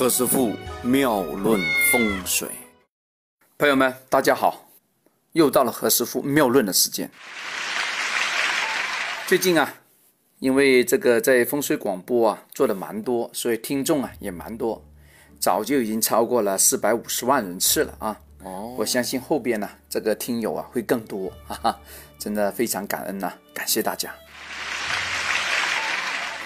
何师傅妙论风水，朋友们，大家好，又到了何师傅妙论的时间。最近啊，因为这个在风水广播啊做的蛮多，所以听众啊也蛮多，早就已经超过了四百五十万人次了啊。哦，我相信后边呢这个听友啊会更多，哈哈，真的非常感恩呐，感谢大家。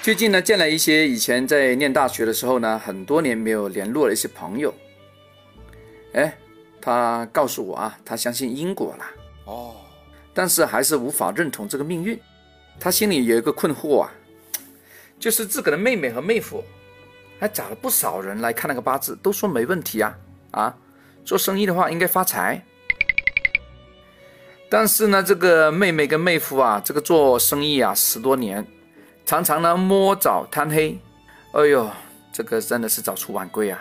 最近呢，见了一些以前在念大学的时候呢，很多年没有联络的一些朋友。哎，他告诉我啊，他相信因果了。哦，但是还是无法认同这个命运。他心里有一个困惑啊，就是自个的妹妹和妹夫，还找了不少人来看那个八字，都说没问题啊啊，做生意的话应该发财。但是呢，这个妹妹跟妹夫啊，这个做生意啊十多年。常常呢摸早贪黑，哎呦，这个真的是早出晚归啊，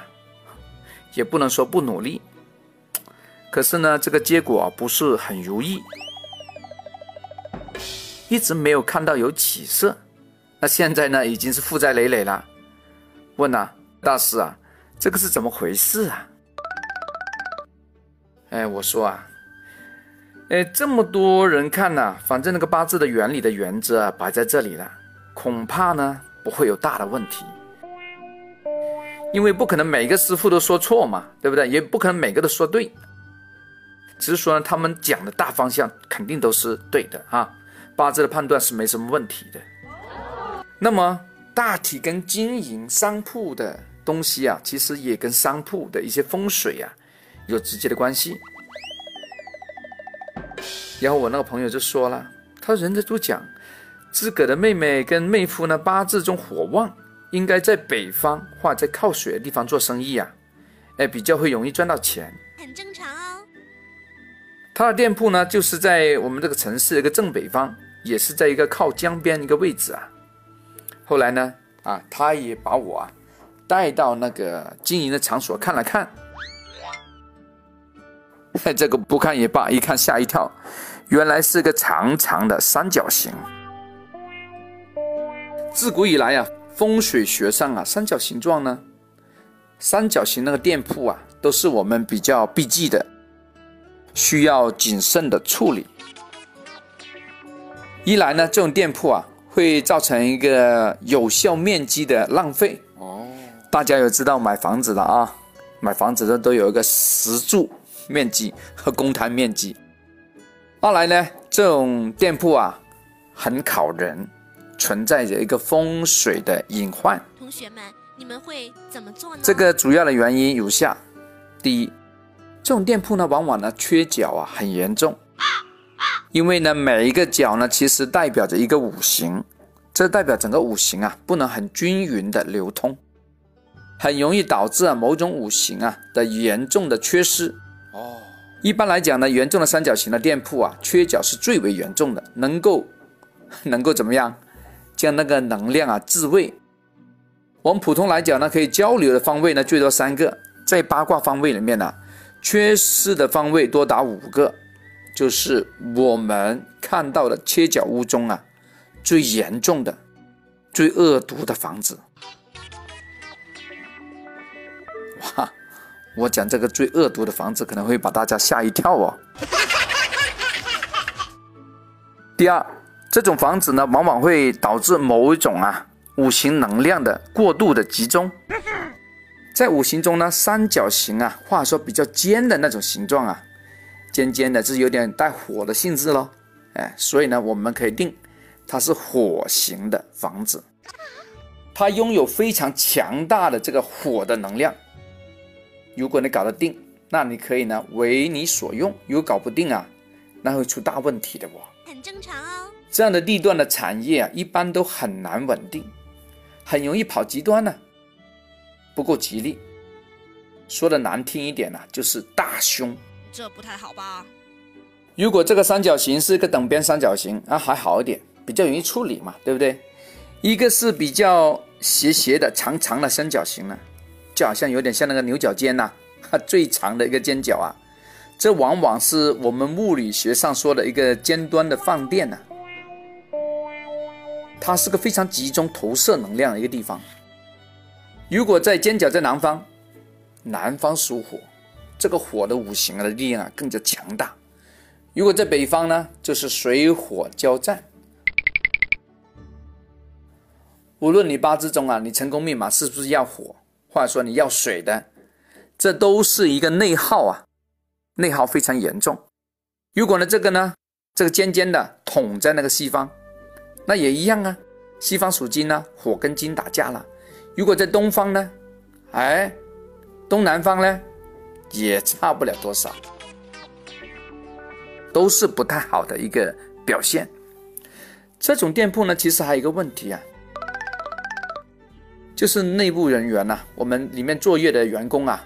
也不能说不努力，可是呢这个结果不是很如意，一直没有看到有起色，那现在呢已经是负债累累了。问呐，大师啊，这个是怎么回事啊？哎，我说啊，哎，这么多人看呐，反正那个八字的原理的原则啊摆在这里了。恐怕呢不会有大的问题，因为不可能每个师傅都说错嘛，对不对？也不可能每个都说对，只是说呢，他们讲的大方向肯定都是对的啊，八字的判断是没什么问题的。那么大体跟经营商铺的东西啊，其实也跟商铺的一些风水啊有直接的关系。然后我那个朋友就说了，他人家都讲。自个的妹妹跟妹夫呢，八字中火旺，应该在北方或在靠水的地方做生意啊，哎，比较会容易赚到钱，很正常哦。他的店铺呢，就是在我们这个城市的一个正北方，也是在一个靠江边一个位置啊。后来呢，啊，他也把我啊带到那个经营的场所看了看，这个不看也罢，一看吓一跳，原来是个长长的三角形。自古以来啊，风水学上啊，三角形状呢，三角形那个店铺啊，都是我们比较避忌的，需要谨慎的处理。一来呢，这种店铺啊，会造成一个有效面积的浪费。哦，大家有知道买房子的啊，买房子的都有一个实住面积和公摊面积。二来呢，这种店铺啊，很考人。存在着一个风水的隐患。同学们，你们会怎么做呢？这个主要的原因如下：第一，这种店铺呢，往往呢缺角啊很严重，因为呢每一个角呢其实代表着一个五行，这代表整个五行啊不能很均匀的流通，很容易导致啊某种五行啊的严重的缺失。哦，一般来讲呢，严重的三角形的店铺啊，缺角是最为严重的，能够能够怎么样？将那个能量啊自位。我们普通来讲呢，可以交流的方位呢最多三个，在八卦方位里面呢，缺失的方位多达五个，就是我们看到的切角屋中啊最严重的、最恶毒的房子。哇，我讲这个最恶毒的房子可能会把大家吓一跳哦。第二。这种房子呢，往往会导致某一种啊五行能量的过度的集中。在五行中呢，三角形啊，话说比较尖的那种形状啊，尖尖的，是有点带火的性质喽。哎，所以呢，我们可以定它是火型的房子，它拥有非常强大的这个火的能量。如果你搞得定，那你可以呢为你所用；如果搞不定啊，那会出大问题的哦。很正常哦。这样的地段的产业啊，一般都很难稳定，很容易跑极端呢，不够吉利。说的难听一点呢，就是大凶。这不太好吧？如果这个三角形是一个等边三角形啊，还好一点，比较容易处理嘛，对不对？一个是比较斜斜的、长长的三角形呢，就好像有点像那个牛角尖呐，最长的一个尖角啊，这往往是我们物理学上说的一个尖端的放电呢。它是个非常集中投射能量的一个地方，如果在尖角在南方，南方属火，这个火的五行的力量啊更加强大。如果在北方呢，就是水火交战。无论你八字中啊，你成功密码是不是要火，或者说你要水的，这都是一个内耗啊，内耗非常严重。如果呢这个呢，这个尖尖的捅在那个西方，那也一样啊，西方属金呢，火跟金打架了。如果在东方呢，哎，东南方呢，也差不了多少，都是不太好的一个表现。这种店铺呢，其实还有一个问题啊。就是内部人员呐，我们里面作业的员工啊，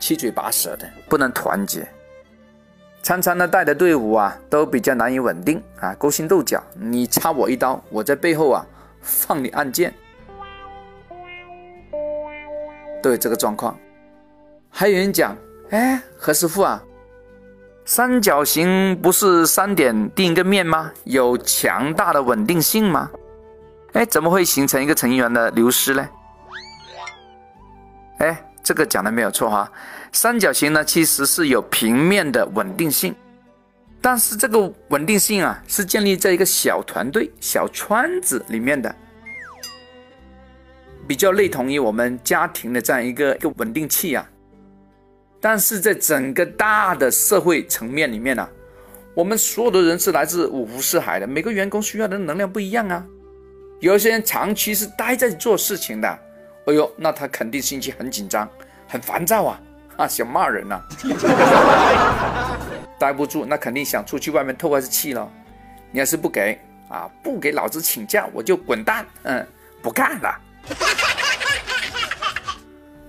七嘴八舌的，不能团结，常常呢带的队伍啊都比较难以稳定啊，勾心斗角，你插我一刀，我在背后啊放你暗箭，都有这个状况。还有人讲，哎，何师傅啊，三角形不是三点定一个面吗？有强大的稳定性吗？哎，怎么会形成一个成员的流失呢？哎，这个讲的没有错哈。三角形呢，其实是有平面的稳定性，但是这个稳定性啊，是建立在一个小团队、小圈子里面的，比较类同于我们家庭的这样一个一个稳定器啊。但是在整个大的社会层面里面呢，我们所有的人是来自五湖四海的，每个员工需要的能量不一样啊。有些人长期是待在做事情的。哎呦，那他肯定心情很紧张，很烦躁啊，啊，想骂人呐，待不住，那肯定想出去外面透下气了。你要是不给啊，不给老子请假，我就滚蛋，嗯，不干了。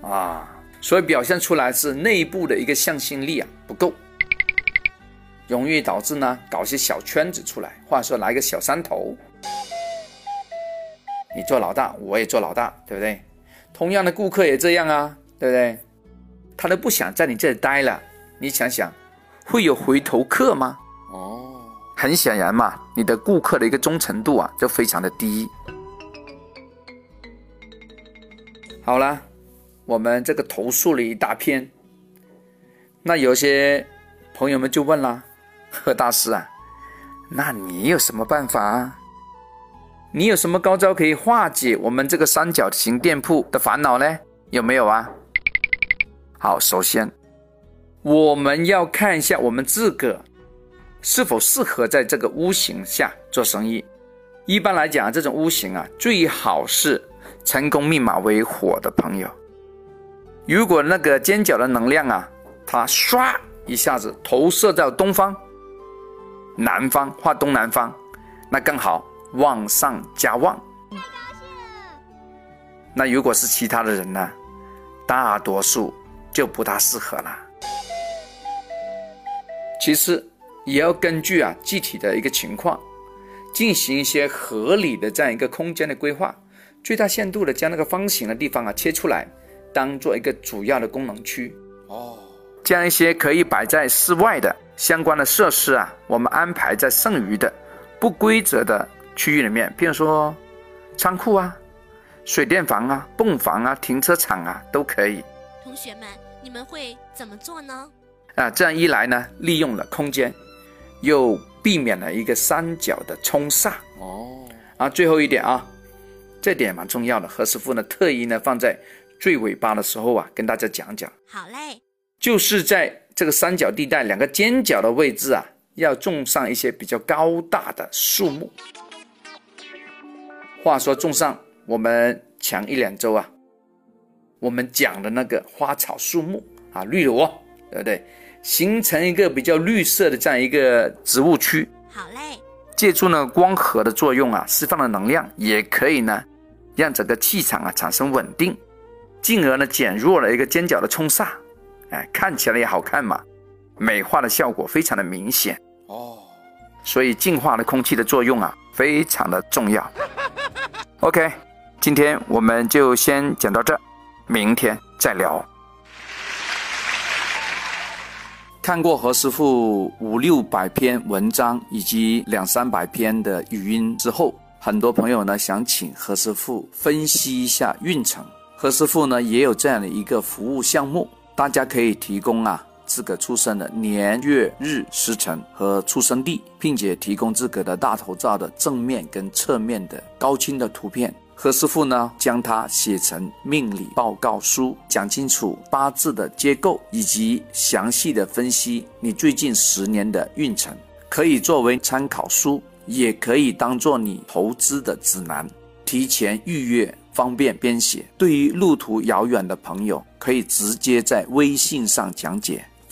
啊，所以表现出来是内部的一个向心力啊不够，容易导致呢搞些小圈子出来，或者说来个小山头，你做老大，我也做老大，对不对？同样的顾客也这样啊，对不对？他都不想在你这里待了，你想想，会有回头客吗？哦，很显然嘛，你的顾客的一个忠诚度啊，就非常的低。好了，我们这个投诉了一大篇，那有些朋友们就问了，贺大师啊，那你有什么办法啊？你有什么高招可以化解我们这个三角形店铺的烦恼呢？有没有啊？好，首先我们要看一下我们自个是否适合在这个屋型下做生意。一般来讲，这种屋型啊，最好是成功密码为火的朋友。如果那个尖角的能量啊，它唰一下子投射到东方、南方或东南方，那更好。旺上加旺，那如果是其他的人呢？大多数就不大适合了。其实也要根据啊具体的一个情况，进行一些合理的这样一个空间的规划，最大限度的将那个方形的地方啊切出来，当做一个主要的功能区。哦，将一些可以摆在室外的相关的设施啊，我们安排在剩余的不规则的。区域里面，比如说仓库啊、水电房啊、泵房啊、停车场啊，都可以。同学们，你们会怎么做呢？啊，这样一来呢，利用了空间，又避免了一个三角的冲煞。哦。啊，最后一点啊，这点蛮重要的。何师傅呢，特意呢放在最尾巴的时候啊，跟大家讲讲。好嘞。就是在这个三角地带两个尖角的位置啊，要种上一些比较高大的树木。话说种上，我们前一两周啊，我们讲的那个花草树木啊，绿萝，对不对？形成一个比较绿色的这样一个植物区。好嘞。借助呢光合的作用啊，释放的能量，也可以呢，让整个气场啊产生稳定，进而呢减弱了一个尖角的冲煞。哎，看起来也好看嘛，美化的效果非常的明显。哦。所以净化的空气的作用啊，非常的重要。OK，今天我们就先讲到这，明天再聊。看过何师傅五六百篇文章以及两三百篇的语音之后，很多朋友呢想请何师傅分析一下运程。何师傅呢也有这样的一个服务项目，大家可以提供啊自个出生的年月日时辰和出生地，并且提供自个的大头照的正面跟侧面的高清的图片。何师傅呢将它写成命理报告书，讲清楚八字的结构以及详细的分析你最近十年的运程，可以作为参考书，也可以当做你投资的指南。提前预约。方便编写，对于路途遥远的朋友，可以直接在微信上讲解，